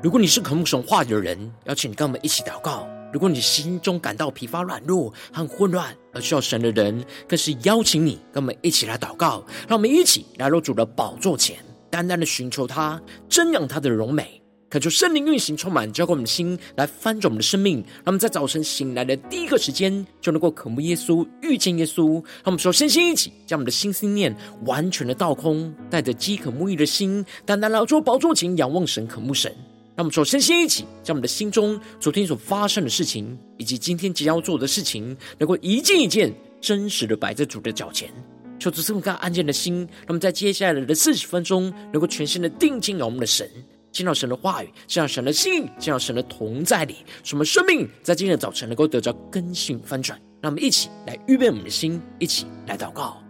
如果你是渴慕神话语的人，邀请你跟我们一起祷告；如果你心中感到疲乏、软弱和混乱而需要神的人，更是邀请你跟我们一起来祷告。让我们一起来到主的宝座前，单单的寻求他，瞻仰他的荣美，恳求圣灵运行充满，浇灌我们的心，来翻转我们的生命。让我们在早晨醒来的第一个时间，就能够渴慕耶稣、遇见耶稣。让我们首先先一起将我们的心思念完全的倒空，带着饥渴慕义的心，单单来到宝座前仰望神、渴慕神。让我们首先先一起，将我们的心中昨天所发生的事情，以及今天即将要做的事情，能够一件一件真实的摆在主的脚前，求主赐我们安静的心。那么在接下来的四十分钟，能够全心的定睛仰我们的神，见到神的话语，见到神的心，见到神的同在里，使我们生命在今天的早晨能够得到更新翻转。让我们一起来预备我们的心，一起来祷告。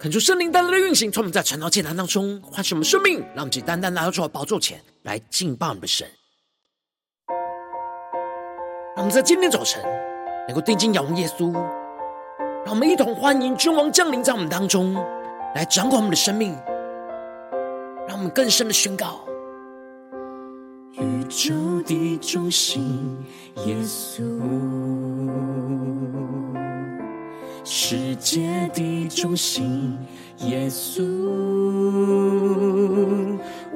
恳求圣灵单单的运行，从我们在晨祷祭坛当中唤醒我们生命，让我们简单单来到主的宝座前来敬拜我们的神。让我们在今天早晨能够定睛仰望耶稣，让我们一同欢迎君王降临在我们当中，来掌管我们的生命，让我们更深的宣告：宇宙的中心，耶稣。世界的中心，耶稣，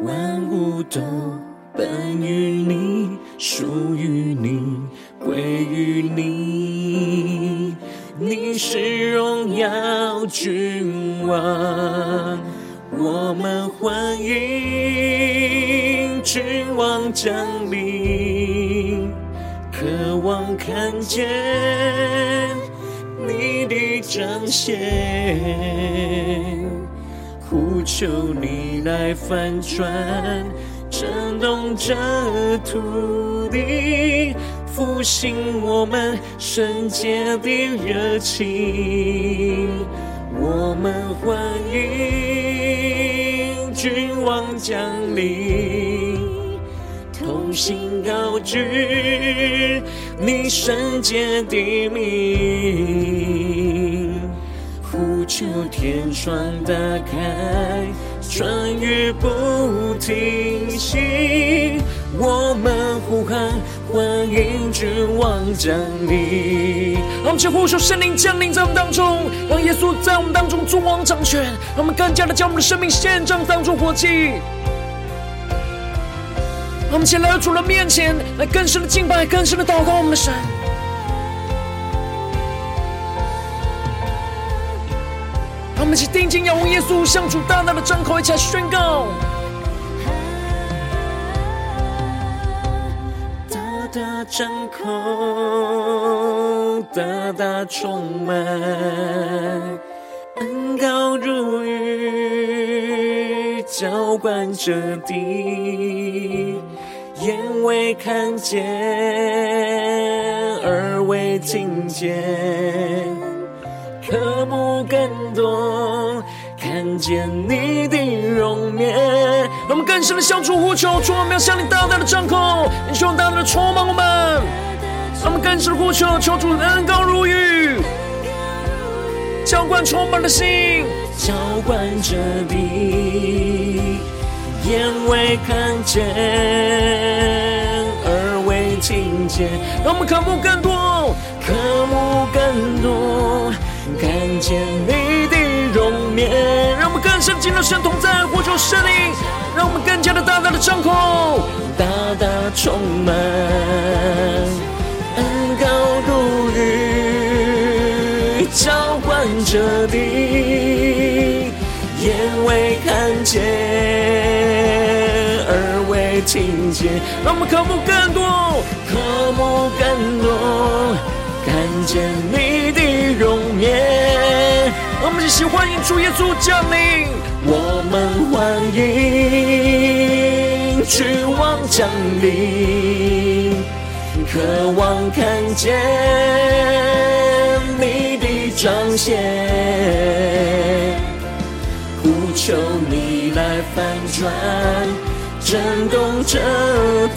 万物都本于你，属于你，归于你。你是荣耀君王，我们欢迎君王降临，渴望看见。彰显，呼求你来翻转，震动这土地，复兴我们圣洁的热情。我们欢迎君王降临，同心高举。你圣洁的名，求天窗打开，春雨不停息。我们呼喊，欢迎君王降临。让我们去呼求圣灵降临在我们当中，让耶稣在我们当中作王掌权。让我们更加的将我们的生命献上，当作活祭。我们前来到主的面前，来更深的敬拜，更深的祷告我们的神。我们一起定睛仰望耶稣，向主大大的张口，一起来宣告：大大张口，大大充满，恩膏如雨，浇灌着地。眼未看见，耳未听见，渴慕更多，看见你的容颜。让我们更深的向主呼求，主，我们要向你大大的张口，你希望大大的充满我们。让我们更深的呼求，求主恩膏如雨，浇灌充满的心，浇灌着地。眼未看见，耳未听见，让我们渴慕更多，渴慕更多，看见你的容颜。让我们更深进入神同在，呼求圣灵，让我们更加的大大的张口，大大充满，恩高如雨，浇灌着地，眼未看见，耳未听见。让我们渴慕更多，渴慕更多，看见你的容颜。我们一起欢迎主耶稣降临，我们欢迎君王降临，渴望看见你的彰显，呼求你来翻转，震动这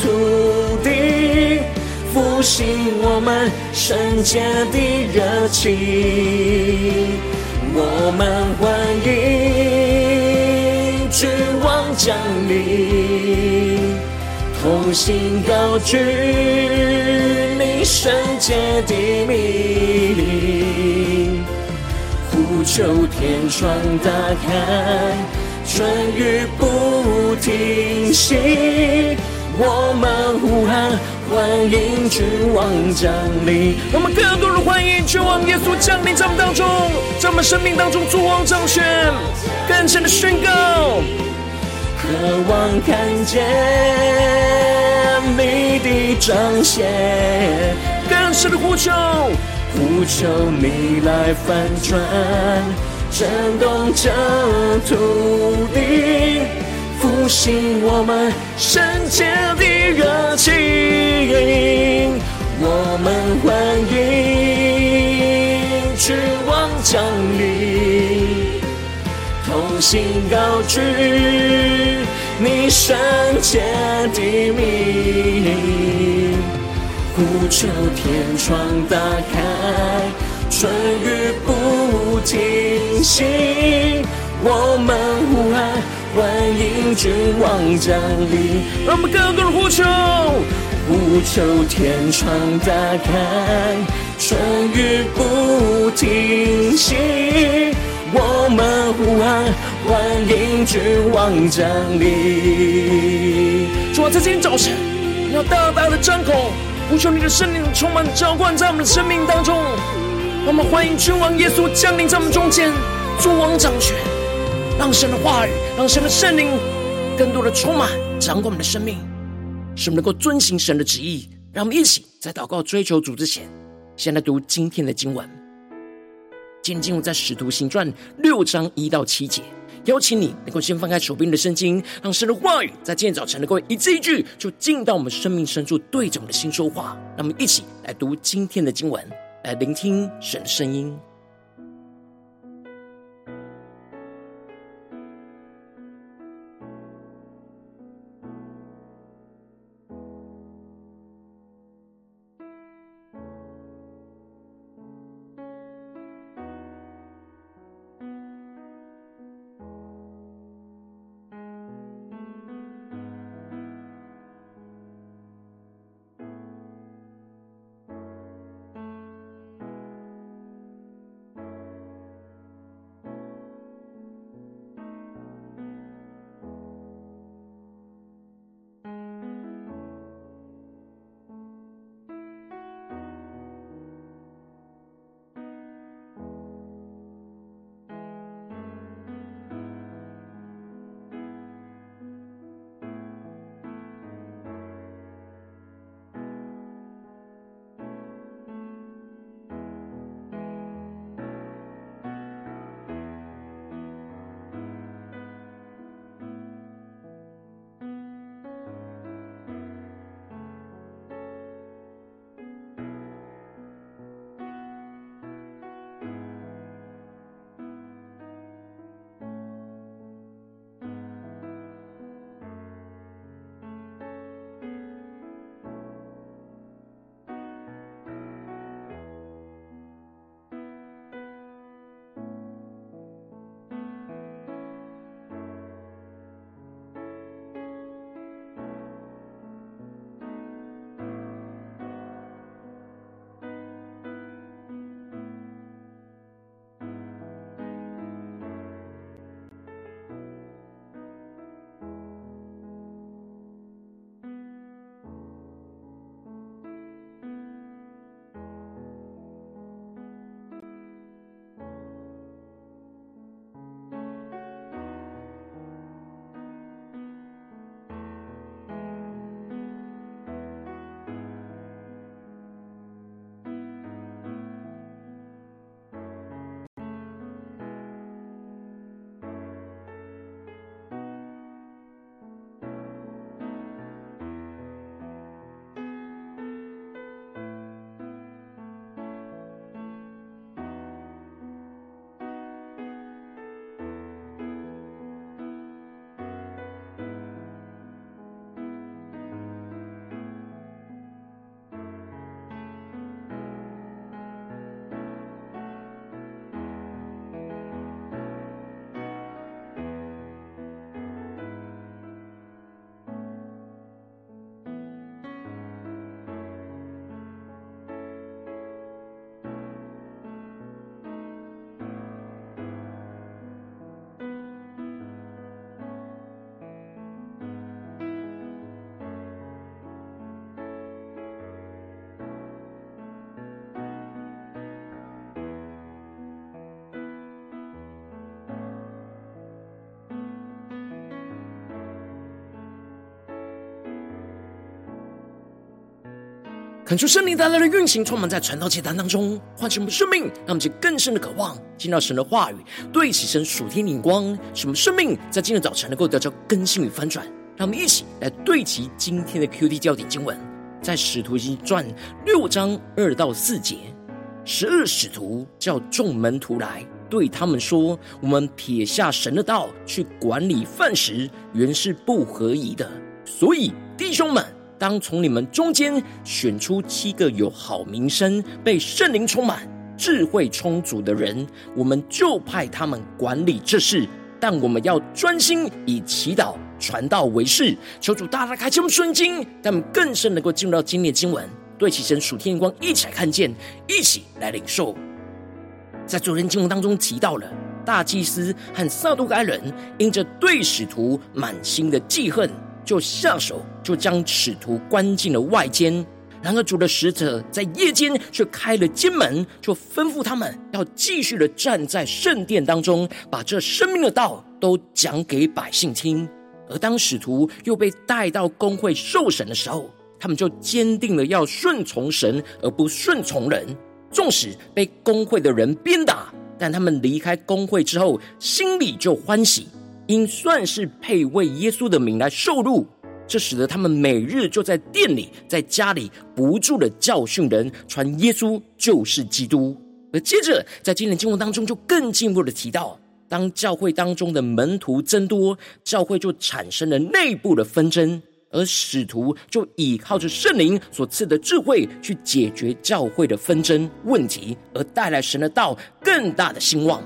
土地，复兴我们圣洁的热情。我们欢迎君王降临，同心高举你圣洁的名，呼求天窗打开，春雨不停息，我们呼喊。欢迎君王降临，我们更多人欢迎君王耶稣降临在我们当中，在我们生命当中作王掌权，更深的宣告，渴望看见你的彰显，更深的呼求，呼求你来翻转，震动这土地。复兴我们圣洁的热情，我们欢迎君王降临，同心高举你圣洁的名，呼求天窗打开，春雨不停息，我们呼喊。欢迎君王降临，让我们更多人呼求，呼求天窗打开，春雨不停息，我们呼喊，欢迎君王降临。主啊，在今天早晨，你要大大的张口，呼求你的圣灵充满浇灌在我们的生命当中。我们欢迎君王耶稣降临在我们中间，作王掌权。让神的话语，让神的圣灵更多的充满，掌管我们的生命，使我们能够遵行神的旨意。让我们一起在祷告追求主之前，先来读今天的经文。今天经文在使徒行传六章一到七节。邀请你能够先翻开手边的圣经，让神的话语在今天早晨能够一字一句，就进到我们生命深处，对着我们的心说话。让我们一起来读今天的经文，来聆听神的声音。恳求圣灵带来的运行，充满在传道祭坛当中，唤醒我们生命，让我们更深的渴望听到神的话语，对齐神属天灵光，使我们生命在今日早晨能够得到更新与翻转。让我们一起来对齐今天的 QD 焦点经文，在使徒行传六章二到四节，十二使徒叫众门徒来，对他们说：“我们撇下神的道去管理饭食，原是不合宜的。所以弟兄们。”当从你们中间选出七个有好名声、被圣灵充满、智慧充足的人，我们就派他们管理这事。但我们要专心以祈祷、传道为事。求主大大开启我们顺经，让我们更深能够进入到今天的经文，对齐神属天光，一起来看见，一起来领受。在昨天经文当中提到了大祭司和撒都该人，因着对使徒满心的记恨。就下手，就将使徒关进了外间。然而主的使者在夜间却开了监门，就吩咐他们要继续的站在圣殿当中，把这生命的道都讲给百姓听。而当使徒又被带到公会受审的时候，他们就坚定了要顺从神而不顺从人。纵使被公会的人鞭打，但他们离开公会之后，心里就欢喜。因算是配为耶稣的名来受辱，这使得他们每日就在店里、在家里不住的教训人，传耶稣就是基督。而接着在今天经文当中，就更进一步的提到，当教会当中的门徒增多，教会就产生了内部的纷争，而使徒就倚靠着圣灵所赐的智慧去解决教会的纷争问题，而带来神的道更大的兴旺。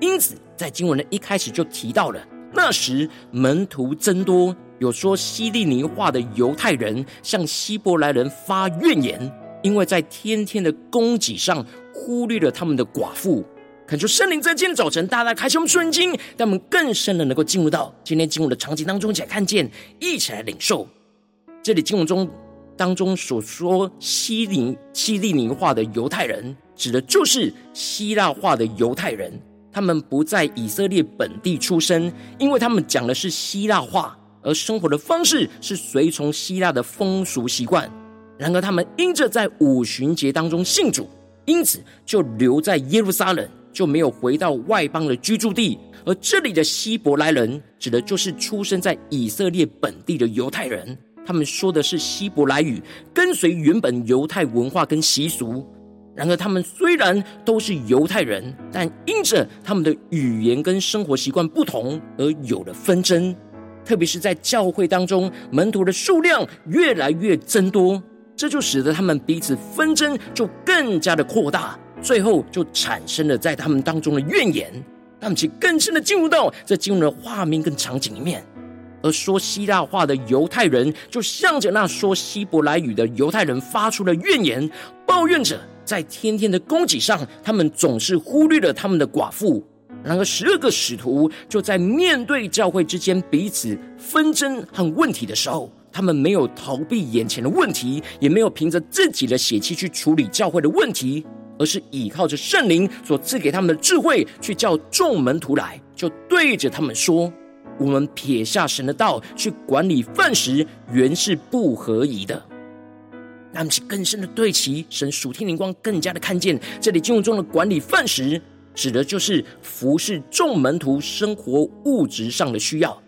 因此，在经文的一开始就提到了。那时门徒增多，有说希利尼话的犹太人向希伯来人发怨言，因为在天天的供给上忽略了他们的寡妇。恳求圣灵在今天早晨大大开启我们顺经，让我们更深的能够进入到今天经文的场景当中，一起来看见，一起来领受。这里经文中当中所说希利希利尼话的犹太人，指的就是希腊话的犹太人。他们不在以色列本地出生，因为他们讲的是希腊话，而生活的方式是随从希腊的风俗习惯。然而，他们因着在五旬节当中信主，因此就留在耶路撒冷，就没有回到外邦的居住地。而这里的希伯来人，指的就是出生在以色列本地的犹太人，他们说的是希伯来语，跟随原本犹太文化跟习俗。然而，他们虽然都是犹太人，但因着他们的语言跟生活习惯不同，而有了纷争。特别是在教会当中，门徒的数量越来越增多，这就使得他们彼此纷争就更加的扩大，最后就产生了在他们当中的怨言。他们其更深的进入到这经文的画面跟场景里面，而说希腊话的犹太人，就向着那说希伯来语的犹太人发出了怨言，抱怨着。在天天的供给上，他们总是忽略了他们的寡妇。然而，十二个使徒就在面对教会之间彼此纷争和问题的时候，他们没有逃避眼前的问题，也没有凭着自己的血气去处理教会的问题，而是依靠着圣灵所赐给他们的智慧，去叫众门徒来，就对着他们说：“我们撇下神的道去管理饭食，原是不合宜的。”让我们更深的对齐神属天灵光，更加的看见这里经文中的管理饭食，指的就是服侍众门徒生活物质上的需要，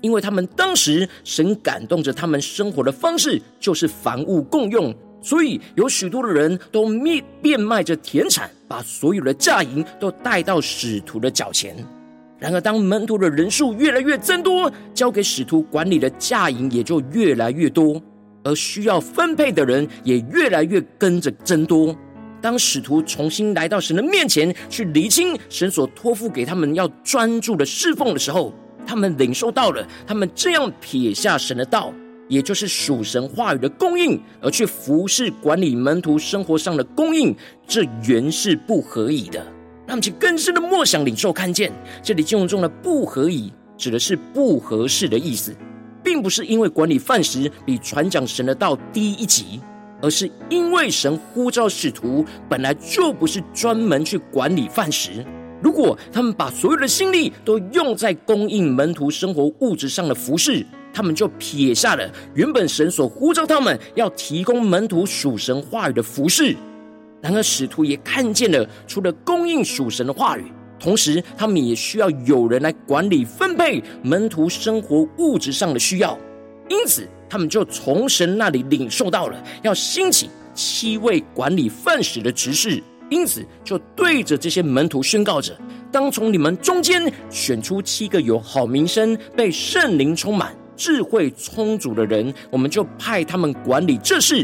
因为他们当时神感动着他们生活的方式，就是凡物共用，所以有许多的人都变变卖着田产，把所有的价银都带到使徒的脚前。然而，当门徒的人数越来越增多，交给使徒管理的价银也就越来越多。而需要分配的人也越来越跟着增多。当使徒重新来到神的面前，去厘清神所托付给他们要专注的侍奉的时候，他们领受到了，他们这样撇下神的道，也就是属神话语的供应，而去服侍管理门徒生活上的供应，这原是不合宜的。让我们去更深的默想领受看见，这里经文中的不合宜，指的是不合适的意思。并不是因为管理饭食比传讲神的道低一级，而是因为神呼召使徒本来就不是专门去管理饭食。如果他们把所有的心力都用在供应门徒生活物质上的服事，他们就撇下了原本神所呼召他们要提供门徒属神话语的服事。然而，使徒也看见了，除了供应属神的话语，同时他们也需要有人来管理分配门徒生活物质上的需要。因此，他们就从神那里领受到了要兴起七位管理饭食的执事。因此，就对着这些门徒宣告着：当从你们中间选出七个有好名声、被圣灵充满、智慧充足的人，我们就派他们管理这事。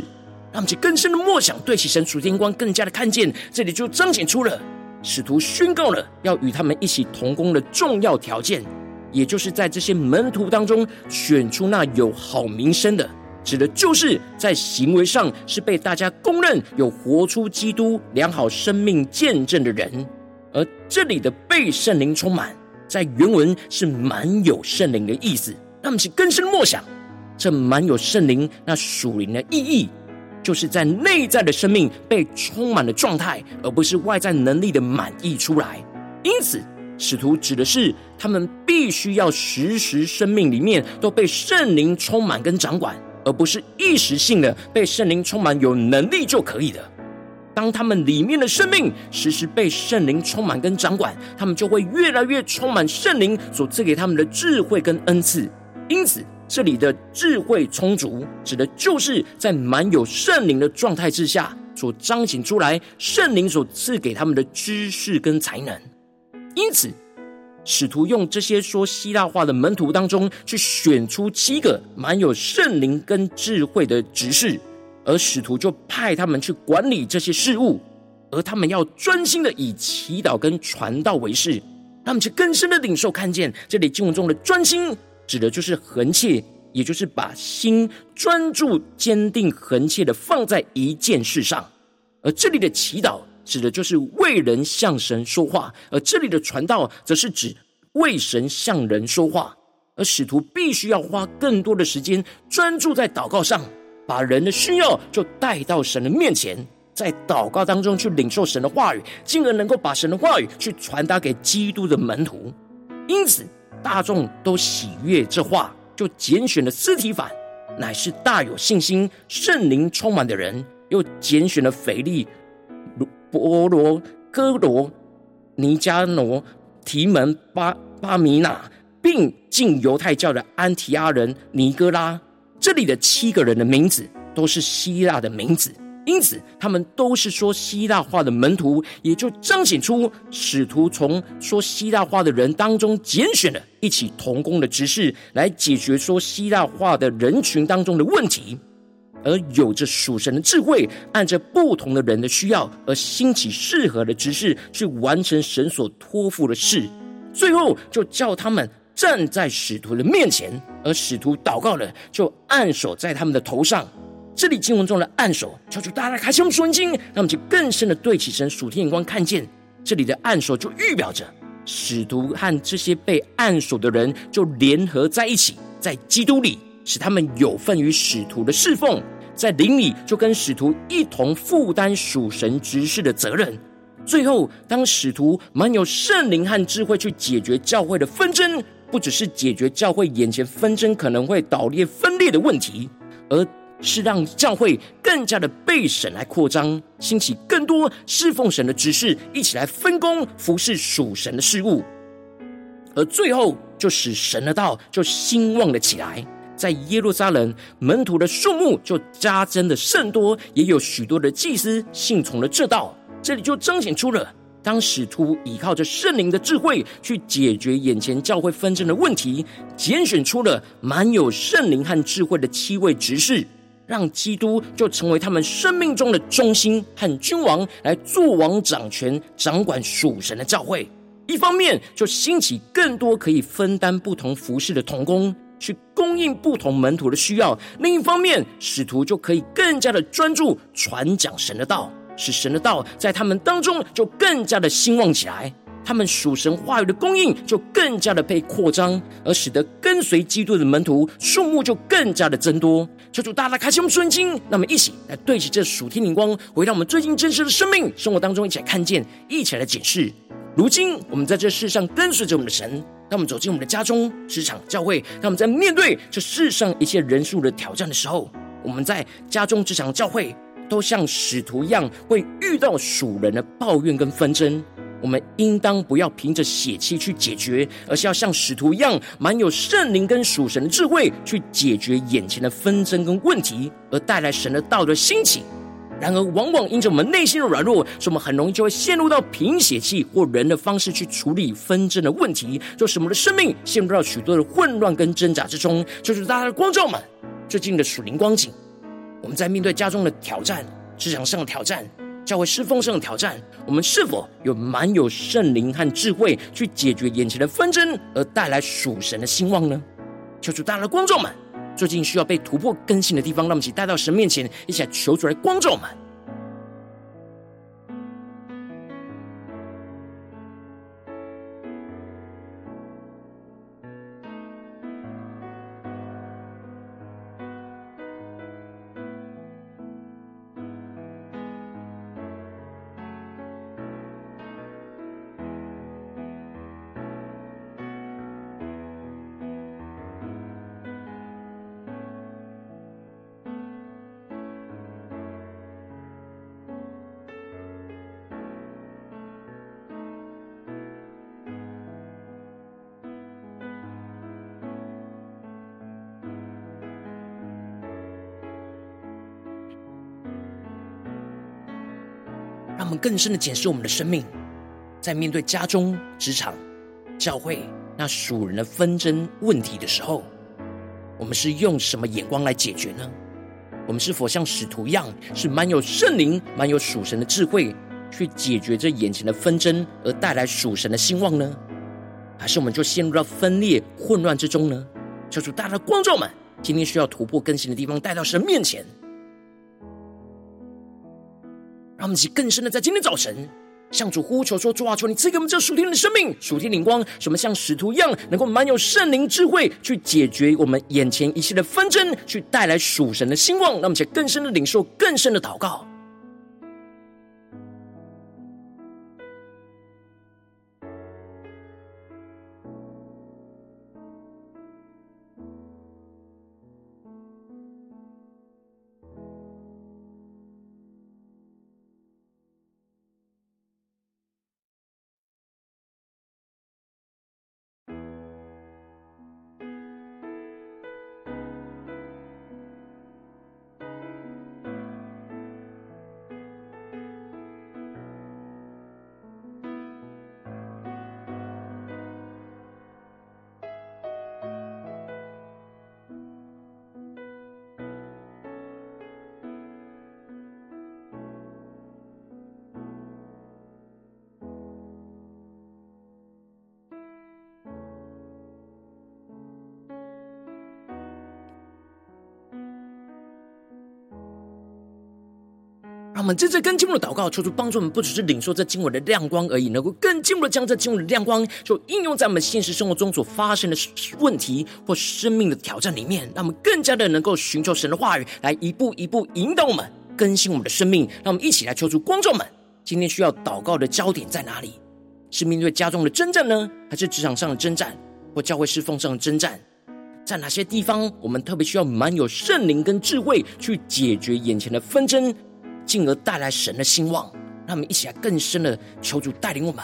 让我们去更深的默想，对其神属天光，更加的看见，这里就彰显出了使徒宣告了要与他们一起同工的重要条件，也就是在这些门徒当中选出那有好名声的。指的就是在行为上是被大家公认有活出基督良好生命见证的人，而这里的被圣灵充满，在原文是满有圣灵的意思。那么，是更深默想，这满有圣灵那属灵的意义，就是在内在的生命被充满的状态，而不是外在能力的满溢出来。因此，使徒指的是他们必须要时时生命里面都被圣灵充满跟掌管。而不是一时性的被圣灵充满有能力就可以的。当他们里面的生命时时被圣灵充满跟掌管，他们就会越来越充满圣灵所赐给他们的智慧跟恩赐。因此，这里的智慧充足，指的就是在满有圣灵的状态之下所彰显出来圣灵所赐给他们的知识跟才能。因此。使徒用这些说希腊话的门徒当中，去选出七个满有圣灵跟智慧的执事，而使徒就派他们去管理这些事务，而他们要专心的以祈祷跟传道为事。他们去更深的领受看见，这里经文中的专心，指的就是恒切，也就是把心专注、坚定、恒切的放在一件事上。而这里的祈祷。指的就是为人向神说话，而这里的传道则是指为神向人说话。而使徒必须要花更多的时间专注在祷告上，把人的需要就带到神的面前，在祷告当中去领受神的话语，进而能够把神的话语去传达给基督的门徒。因此，大众都喜悦这话，就拣选了斯提反，乃是大有信心、圣灵充满的人，又拣选了腓力。波罗、哥罗、尼加罗、提门、巴巴米纳，并进犹太教的安提阿人尼哥拉，这里的七个人的名字都是希腊的名字，因此他们都是说希腊话的门徒，也就彰显出使徒从说希腊话的人当中拣选了一起同工的执事，来解决说希腊话的人群当中的问题。而有着属神的智慧，按着不同的人的需要而兴起适合的执事，去完成神所托付的事。最后就叫他们站在使徒的面前，而使徒祷告了，就按手在他们的头上。这里经文中的按手，求主大家开启我们属灵经，让我们就更深的对起神属天眼光，看见这里的按手就预表着使徒和这些被按手的人就联合在一起，在基督里。使他们有份于使徒的侍奉，在灵里就跟使徒一同负担属神执事的责任。最后，当使徒满有圣灵和智慧去解决教会的纷争，不只是解决教会眼前纷争可能会倒裂分裂的问题，而是让教会更加的被神来扩张，兴起更多侍奉神的执事，一起来分工服侍属神的事物。而最后，就使神的道就兴旺了起来。在耶路撒冷，门徒的数目就加增的甚多，也有许多的祭司信从了这道。这里就彰显出了，当使徒依靠着圣灵的智慧去解决眼前教会纷争的问题，拣选出了满有圣灵和智慧的七位执事，让基督就成为他们生命中的中心和君王，来作王掌权，掌管属神的教会。一方面就兴起更多可以分担不同服饰的童工。去供应不同门徒的需要，另一方面，使徒就可以更加的专注传讲神的道，使神的道在他们当中就更加的兴旺起来。他们属神话语的供应就更加的被扩张，而使得跟随基督的门徒数目就更加的增多。求主大大开启我们属灵经，那么一起来对齐这属天灵光，回到我们最近真实的生命生活当中，一起来看见，一起来检视。如今我们在这世上跟随着我们的神。当我们走进我们的家中、职场、教会，当我们在面对这世上一切人数的挑战的时候，我们在家中、职场、教会，都像使徒一样，会遇到属人的抱怨跟纷争。我们应当不要凭着血气去解决，而是要像使徒一样，满有圣灵跟属神的智慧，去解决眼前的纷争跟问题，而带来神的道德兴起。然而，往往因着我们内心的软弱，所以我们很容易就会陷入到凭血气或人的方式去处理纷争的问题，就使我们的生命陷入到许多的混乱跟挣扎之中。就是大家的光照们，最近的属灵光景，我们在面对家中的挑战、职场上的挑战。教会侍奉上的挑战，我们是否有蛮有圣灵和智慧去解决眼前的纷争，而带来属神的兴旺呢？求主，大家的观众们，最近需要被突破更新的地方，让我们一起带到神面前，一起来求主来光照们。我们更深的检视我们的生命，在面对家中、职场、教会那属人的纷争问题的时候，我们是用什么眼光来解决呢？我们是否像使徒一样，是满有圣灵、满有属神的智慧，去解决这眼前的纷争，而带来属神的兴旺呢？还是我们就陷入到分裂、混乱之中呢？求主大家的光照们，今天需要突破更新的地方，带到神面前。们一起更深的在今天早晨向主呼求说：“主啊，求你赐给我们这属天的生命、属天灵光，什么像使徒一样，能够满有圣灵智慧，去解决我们眼前一切的纷争，去带来属神的兴旺。让我们一起更深的领受、更深的祷告。”让我们真正更进一步的祷告，求主帮助我们，不只是领受这经文的亮光而已，能够更进一步的将这经文的亮光，就应用在我们现实生活中所发生的问题或生命的挑战里面，让我们更加的能够寻求神的话语，来一步一步引导我们更新我们的生命。让我们一起来求主观众们，今天需要祷告的焦点在哪里？是面对家中的征战呢，还是职场上的征战，或教会侍奉上的征战？在哪些地方，我们特别需要满有圣灵跟智慧去解决眼前的纷争？进而带来神的兴旺，让我们一起来更深的求主带领我们。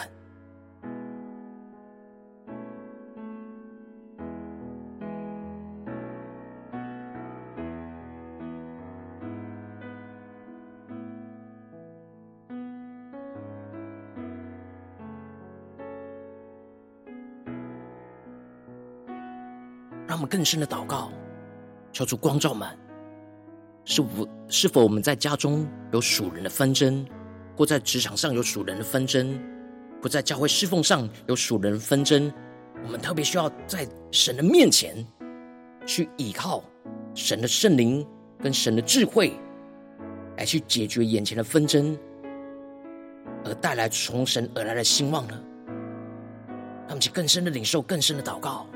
让我们更深的祷告，求主光照们。是否是否我们在家中有属人的纷争，或在职场上有属人的纷争，或在教会侍奉上有属人的纷争？我们特别需要在神的面前去依靠神的圣灵跟神的智慧，来去解决眼前的纷争，而带来从神而来的兴旺呢？让我们去更深的领受，更深的祷告。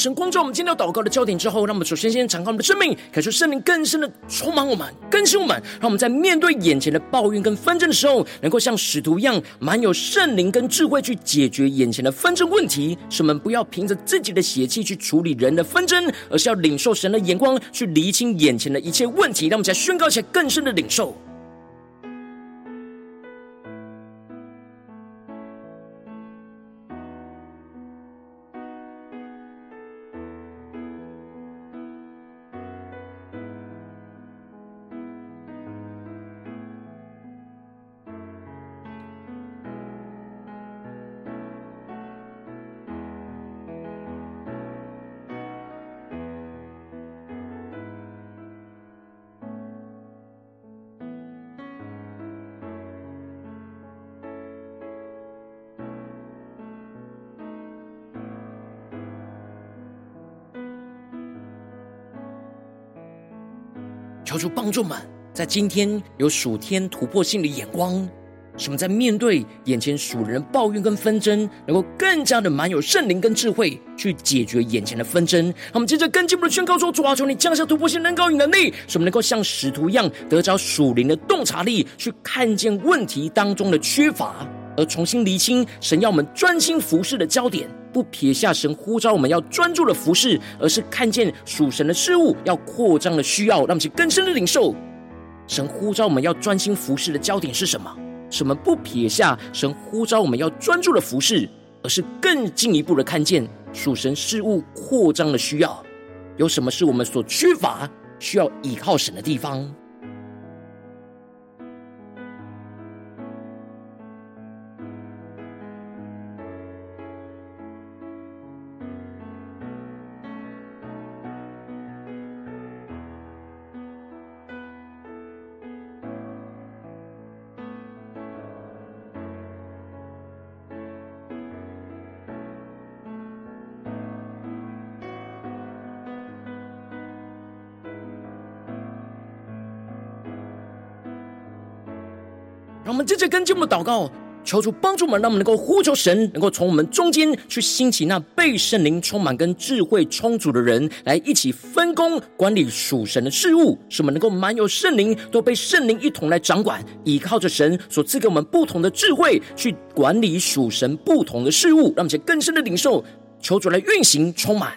神光照我们今天要祷告的焦点之后，让我们首先先敞开我们的生命，感受圣灵更深的充满我们，更新我们，让我们在面对眼前的抱怨跟纷争的时候，能够像使徒一样，满有圣灵跟智慧去解决眼前的纷争问题。使我们不要凭着自己的血气去处理人的纷争，而是要领受神的眼光，去厘清眼前的一切问题。让我们在宣告一下更深的领受。求主帮助们，在今天有属天突破性的眼光，使我们在面对眼前属人抱怨跟纷争，能够更加的满有圣灵跟智慧，去解决眼前的纷争。那我们接着更进一步的宣告说：主啊，求你降下突破性能高与能力，使我们能够像使徒一样，得着属灵的洞察力，去看见问题当中的缺乏，而重新厘清神要我们专心服侍的焦点。不撇下神呼召我们要专注的服事，而是看见属神的事物要扩张的需要，让我们去更深的领受神呼召我们要专心服事的焦点是什么？什么不撇下神呼召我们要专注的服事，而是更进一步的看见属神事物扩张的需要？有什么是我们所缺乏需要依靠神的地方？跟进我们祷告，求主帮助我们，让我们能够呼求神，能够从我们中间去兴起那被圣灵充满跟智慧充足的人，来一起分工管理属神的事物，使我们能够满有圣灵，都被圣灵一同来掌管，依靠着神所赐给我们不同的智慧，去管理属神不同的事物，让我们更深的领受，求主来运行充满。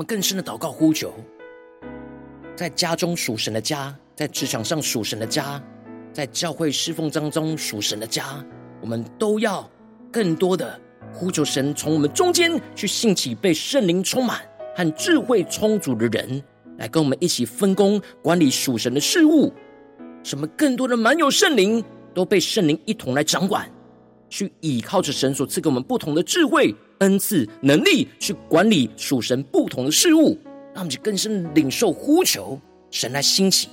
们更深的祷告呼求，在家中属神的家，在职场上属神的家，在教会侍奉当中属神的家，我们都要更多的呼求神，从我们中间去兴起被圣灵充满和智慧充足的人，来跟我们一起分工管理属神的事物。什么更多的满有圣灵，都被圣灵一同来掌管，去倚靠着神所赐给我们不同的智慧。恩赐能力去管理属神不同的事物，让我们去更深领受呼求神来兴起。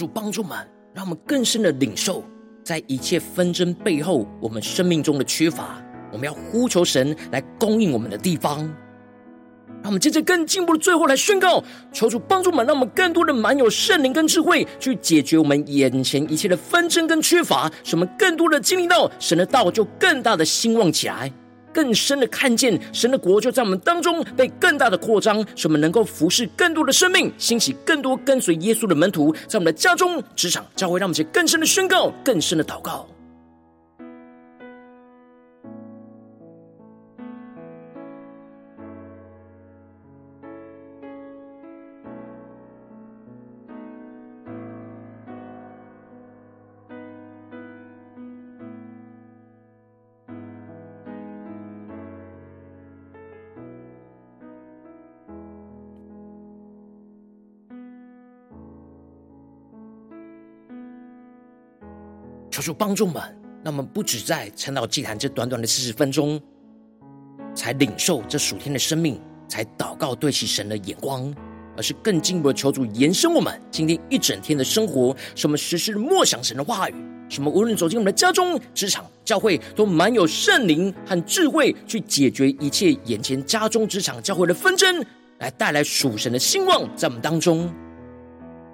主帮助们，让我们更深的领受，在一切纷争背后，我们生命中的缺乏，我们要呼求神来供应我们的地方。让我们接着更进步的最后来宣告，求主帮助们，让我们更多的满有圣灵跟智慧，去解决我们眼前一切的纷争跟缺乏，使我们更多的经历到神的道，就更大的兴旺起来。更深的看见神的国就在我们当中被更大的扩张，使我们能够服侍更多的生命，兴起更多跟随耶稣的门徒，在我们的家中、职场、教会，让我们去更深的宣告、更深的祷告。求主帮助们，那我们不止在晨祷祭坛这短短的四十分钟，才领受这属天的生命，才祷告对齐神的眼光，而是更进一步的求主延伸我们今天一整天的生活，使我们时时默想神的话语，使我们无论走进我们的家中、职场、教会，都满有圣灵和智慧，去解决一切眼前家中、职场、教会的纷争，来带来属神的兴旺在我们当中。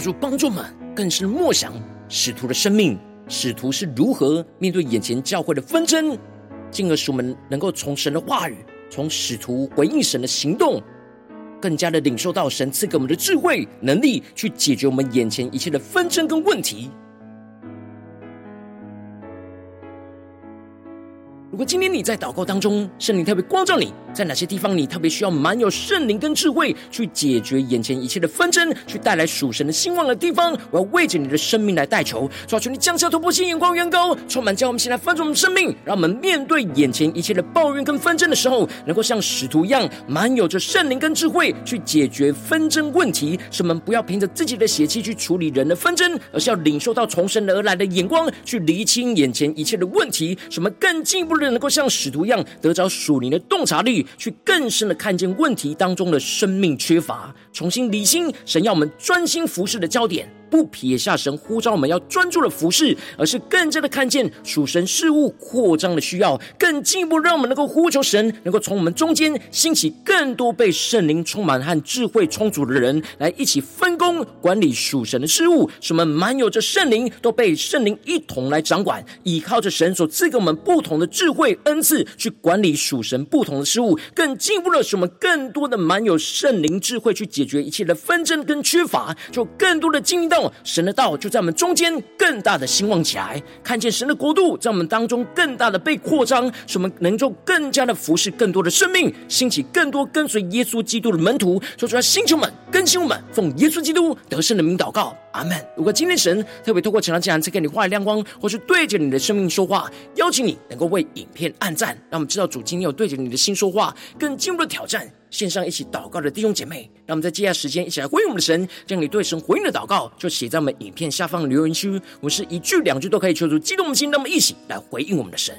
求主帮助们更是默想使徒的生命，使徒是如何面对眼前教会的纷争，进而使我们能够从神的话语，从使徒回应神的行动，更加的领受到神赐给我们的智慧能力，去解决我们眼前一切的纷争跟问题。如果今天你在祷告当中，圣灵特别光照你，在哪些地方你特别需要满有圣灵跟智慧，去解决眼前一切的纷争，去带来属神的兴旺的地方，我要为着你的生命来代求，求你降下突破性眼光，远高，充满叫我们先来翻转我们生命，让我们面对眼前一切的抱怨跟纷争的时候，能够像使徒一样，满有着圣灵跟智慧，去解决纷争问题。使我们不要凭着自己的血气去处理人的纷争，而是要领受到从神而来的眼光，去厘清眼前一切的问题。使我们更进一步的。能够像使徒一样得着属灵的洞察力，去更深的看见问题当中的生命缺乏，重新理清神要我们专心服侍的焦点。不撇下神呼召我们要专注的服侍，而是更加的看见属神事物扩张的需要，更进一步让我们能够呼求神，能够从我们中间兴起更多被圣灵充满和智慧充足的人，来一起分工管理属神的事物。使我们满有着圣灵，都被圣灵一同来掌管，依靠着神所赐给我们不同的智慧恩赐，去管理属神不同的事物，更进一步的使我们更多的满有圣灵智慧，去解决一切的纷争跟缺乏，就更多的经历到。神的道就在我们中间更大的兴旺起来，看见神的国度在我们当中更大的被扩张，使我们能够更加的服侍更多的生命，兴起更多跟随耶稣基督的门徒，说出来，星球们更新我们，奉耶稣基督得胜的名祷告，阿门。如果今天神特别透过成长讲坛赐给你画亮光，或是对着你的生命说话，邀请你能够为影片按赞，让我们知道主今天有对着你的心说话，更进一步的挑战。线上一起祷告的弟兄姐妹，让我们在接下来时间一起来回应我们的神，将你对神回应的祷告就写在我们影片下方的留言区。我们是一句两句都可以求出激动的心，那么一起来回应我们的神。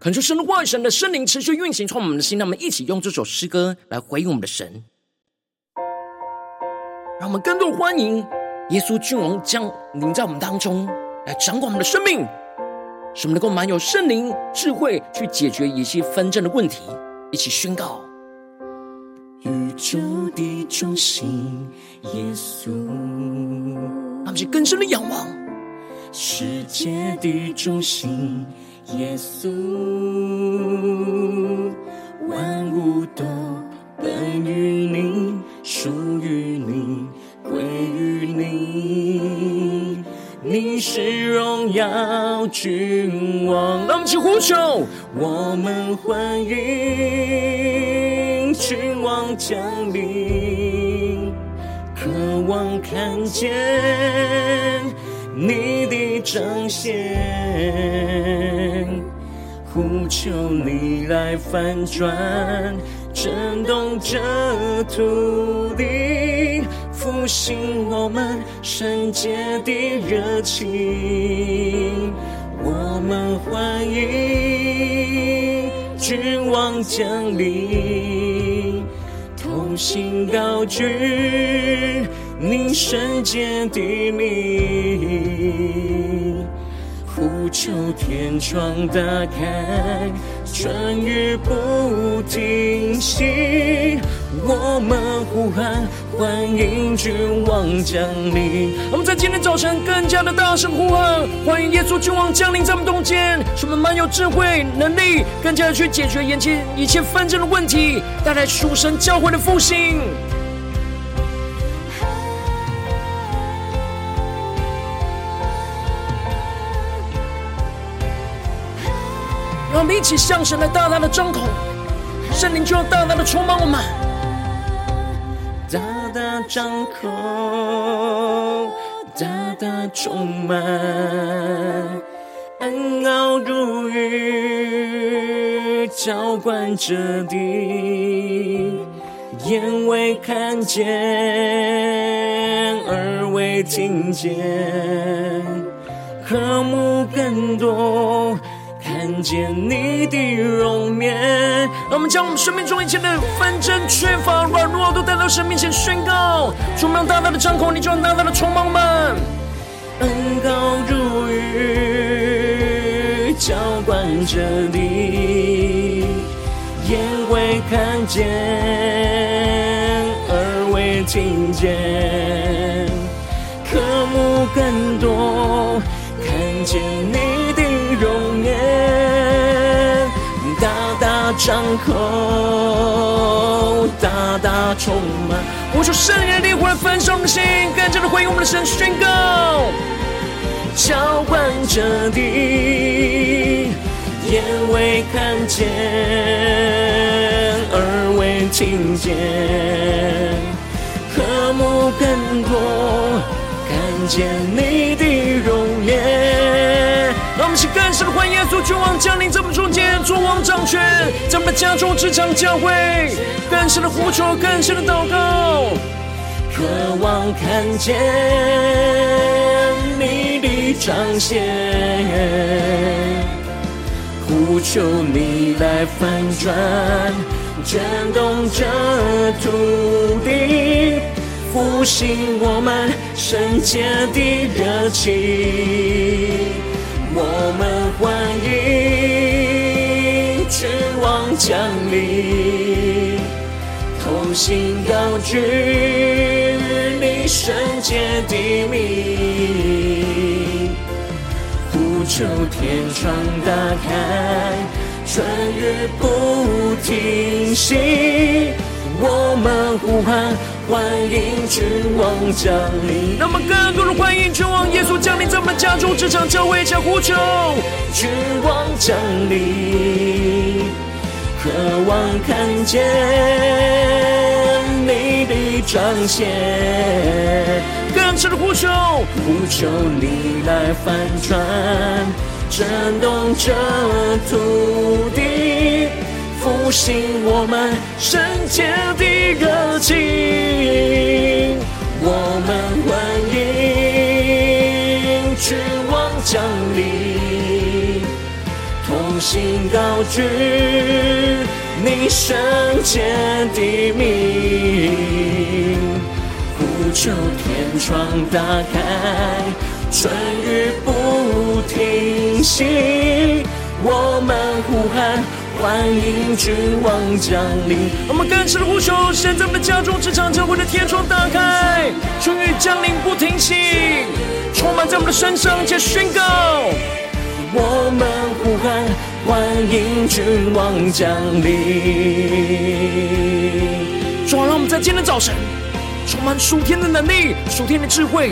恳求神的话语、神的圣灵持续运行，从我们的心，让我们一起用这首诗歌来回应我们的神，让我们更多欢迎耶稣君王降临在我们当中，来掌管我们的生命，使我们能够满有圣灵智慧，去解决一些纷争的问题。一起宣告：宇宙的中心，耶稣，让我们去更深的仰望世界的中心。耶稣，万物都本于你，属于你，归于你。你是荣耀君王，让我们起呼求，我们欢迎君王降临，渴望看见你的彰显，呼求你来翻转，震动这土地。复兴我们圣洁的热情，我们欢迎君王降临，同心高举你圣洁的名，呼求天窗打开，春雨不停息。我们呼喊，欢迎君王降临。我们在今天早晨更加的大声呼喊，欢迎耶稣君王降临在我们中间，使我们满有智慧能力，更加的去解决眼前一切纷争的问题，带来属神教会的复兴。我们一起向神来大大的张口，圣灵就要大大的充满我们。大大张口，大大充满，恩膏如雨，浇灌着地，眼未看见，耳未听见，渴慕更多。见你的容颜，让我们将我们生命中一切的纷争、缺乏、软弱都带到神面前宣告。充满大大的张口，你就大大的充满我们。恩膏如雨，浇灌着你，眼未看见，耳未听见，渴慕更多，看见你。张口，大大充满。我说圣灵灵魂焚烧的心，更加的回应我们的神宣告。浇灌着地，眼未看见，耳未听见，渴慕更多，看见你的容颜。让我们一起更深的欢迎耶稣君王降临在我们中间，作王掌权，在我们家中、职场、教会，更深的呼求，更深的祷告，渴望看见你的彰显，呼求你来翻转，震动这土地，复兴我们圣洁的热情。我们欢迎君王降临，同心高举你圣洁的名，呼求天窗打开，春雨不停息，我们呼喊。欢迎君王降临，让我们更多的欢迎君王耶稣降临在我们家中、职场、教会，将呼求君王降临，渴望看见你的彰显，更深的呼求，呼求你来翻转，震动这土地。复兴我们圣洁的热情，我们欢迎君王降临，同心高举你圣洁的名，呼求天窗打开，春雨不停息，我们呼喊。欢迎君王降临，我们更深的呼求，现在我们的家中、职场、教会的天窗打开，春雨降临不停息，充满在我们的身上，且宣告。我们呼喊，欢迎君王降临。主啊，让我们在今天早晨充满属天的能力、属天的智慧。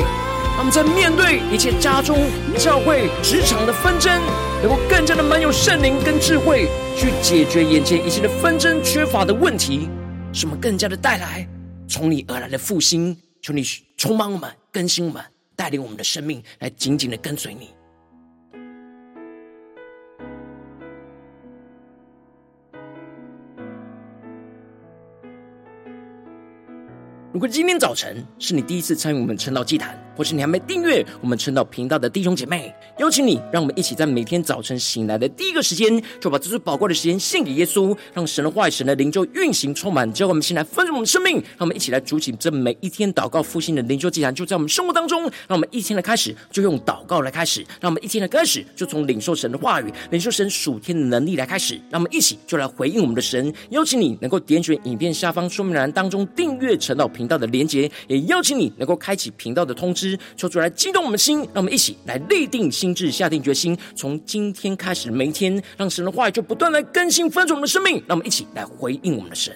他们在面对一切家中、教会、职场的纷争，能够更加的满有圣灵跟智慧，去解决眼前一切的纷争缺乏的问题，使我们更加的带来从你而来的复兴。求你充满我们、更新我们、带领我们的生命，来紧紧的跟随你。如果今天早晨是你第一次参与我们晨祷祭坛，或是你还没订阅我们晨祷频道的弟兄姐妹，邀请你，让我们一起在每天早晨醒来的第一个时间，就把这最宝贵的时间献给耶稣，让神的话语、神的灵就运行充满，叫我们先来分盛我们的生命，让我们一起来主起这每一天祷告复兴的灵修祭坛，就在我们生活当中，让我们一天的开始就用祷告来开始，让我们一天的开始就从领受神的话语、领受神属天的能力来开始，让我们一起就来回应我们的神。邀请你能够点选影片下方说明栏当中订阅晨祷频道的连结，也邀请你能够开启频道的通知。求主来激动我们的心，让我们一起来立定心智，下定决心，从今天开始每一天，让神的话语就不断来更新翻转我们的生命。让我们一起来回应我们的神。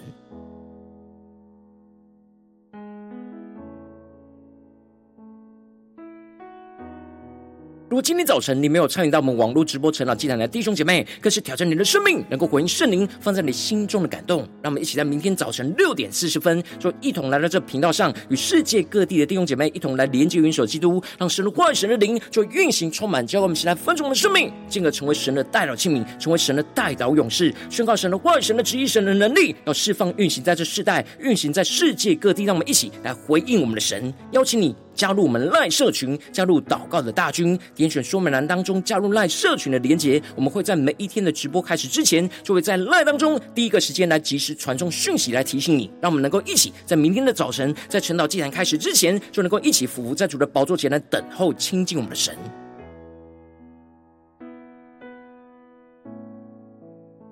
如果今天早晨你没有参与到我们网络直播晨祷祭坛的弟兄姐妹，更是挑战你的生命，能够回应圣灵放在你心中的感动。让我们一起在明天早晨六点四十分，就一同来到这频道上，与世界各地的弟兄姐妹一同来连接、元首基督，让神的话语、神的灵就运行充满，教会我们一起来分盛的生命，进而成为神的代祷器皿，成为神的代祷勇士，宣告神的话语、神的旨意、神的能力，要释放、运行在这世代，运行在世界各地。让我们一起来回应我们的神，邀请你。加入我们赖社群，加入祷告的大军，点选说明栏当中加入赖社群的连结。我们会在每一天的直播开始之前，就会在赖当中第一个时间来及时传送讯息来提醒你，让我们能够一起在明天的早晨，在晨祷祭坛开始之前，就能够一起伏伏在主的宝座前来等候亲近我们的神。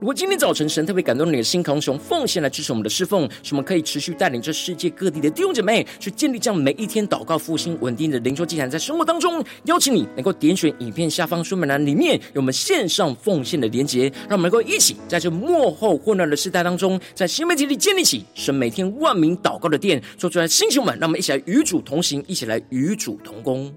如果今天早晨神特别感动你的心，可以用奉献来支持我们的侍奉，使我们可以持续带领这世界各地的弟兄姐妹去建立这样每一天祷告复兴稳定的灵修祭坛，在生活当中，邀请你能够点选影片下方说明栏里面有我们线上奉献的连结，让我们能够一起在这幕后混乱的时代当中，在新媒体里建立起神每天万名祷告的殿，做出来星球们，让我们一起来与主同行，一起来与主同工。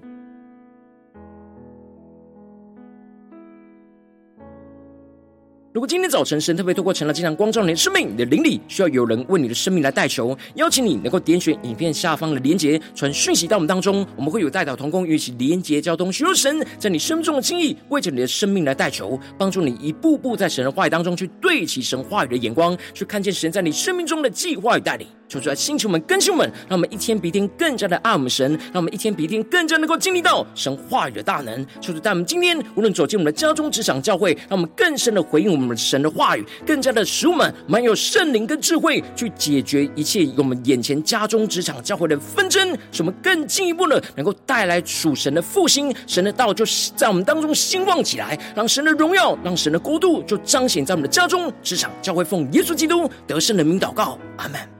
如果今天早晨神特别透过成了经常光照你的生命，你的灵里需要有人为你的生命来代求，邀请你能够点选影片下方的连结，传讯息到我们当中，我们会有代祷同工与其连结交通，寻求神在你生命中的心意，为着你的生命来代求，帮助你一步步在神的话语当中去对齐神话语的眼光，去看见神在你生命中的计划与带领。求主来星球们、更新们，让我们一天比一天更加的爱我们神，让我们一天比一天更加能够经历到神话语的大能。求主带我们今天无论走进我们的家中、职场、教会，让我们更深的回应我们神的话语，更加的使我们满有圣灵跟智慧，去解决一切我们眼前家中、职场、教会的纷争，使我们更进一步的能够带来属神的复兴，神的道就是在我们当中兴旺起来，让神的荣耀、让神的国度就彰显在我们的家中、职场、教会，奉耶稣基督得胜的名祷告，阿门。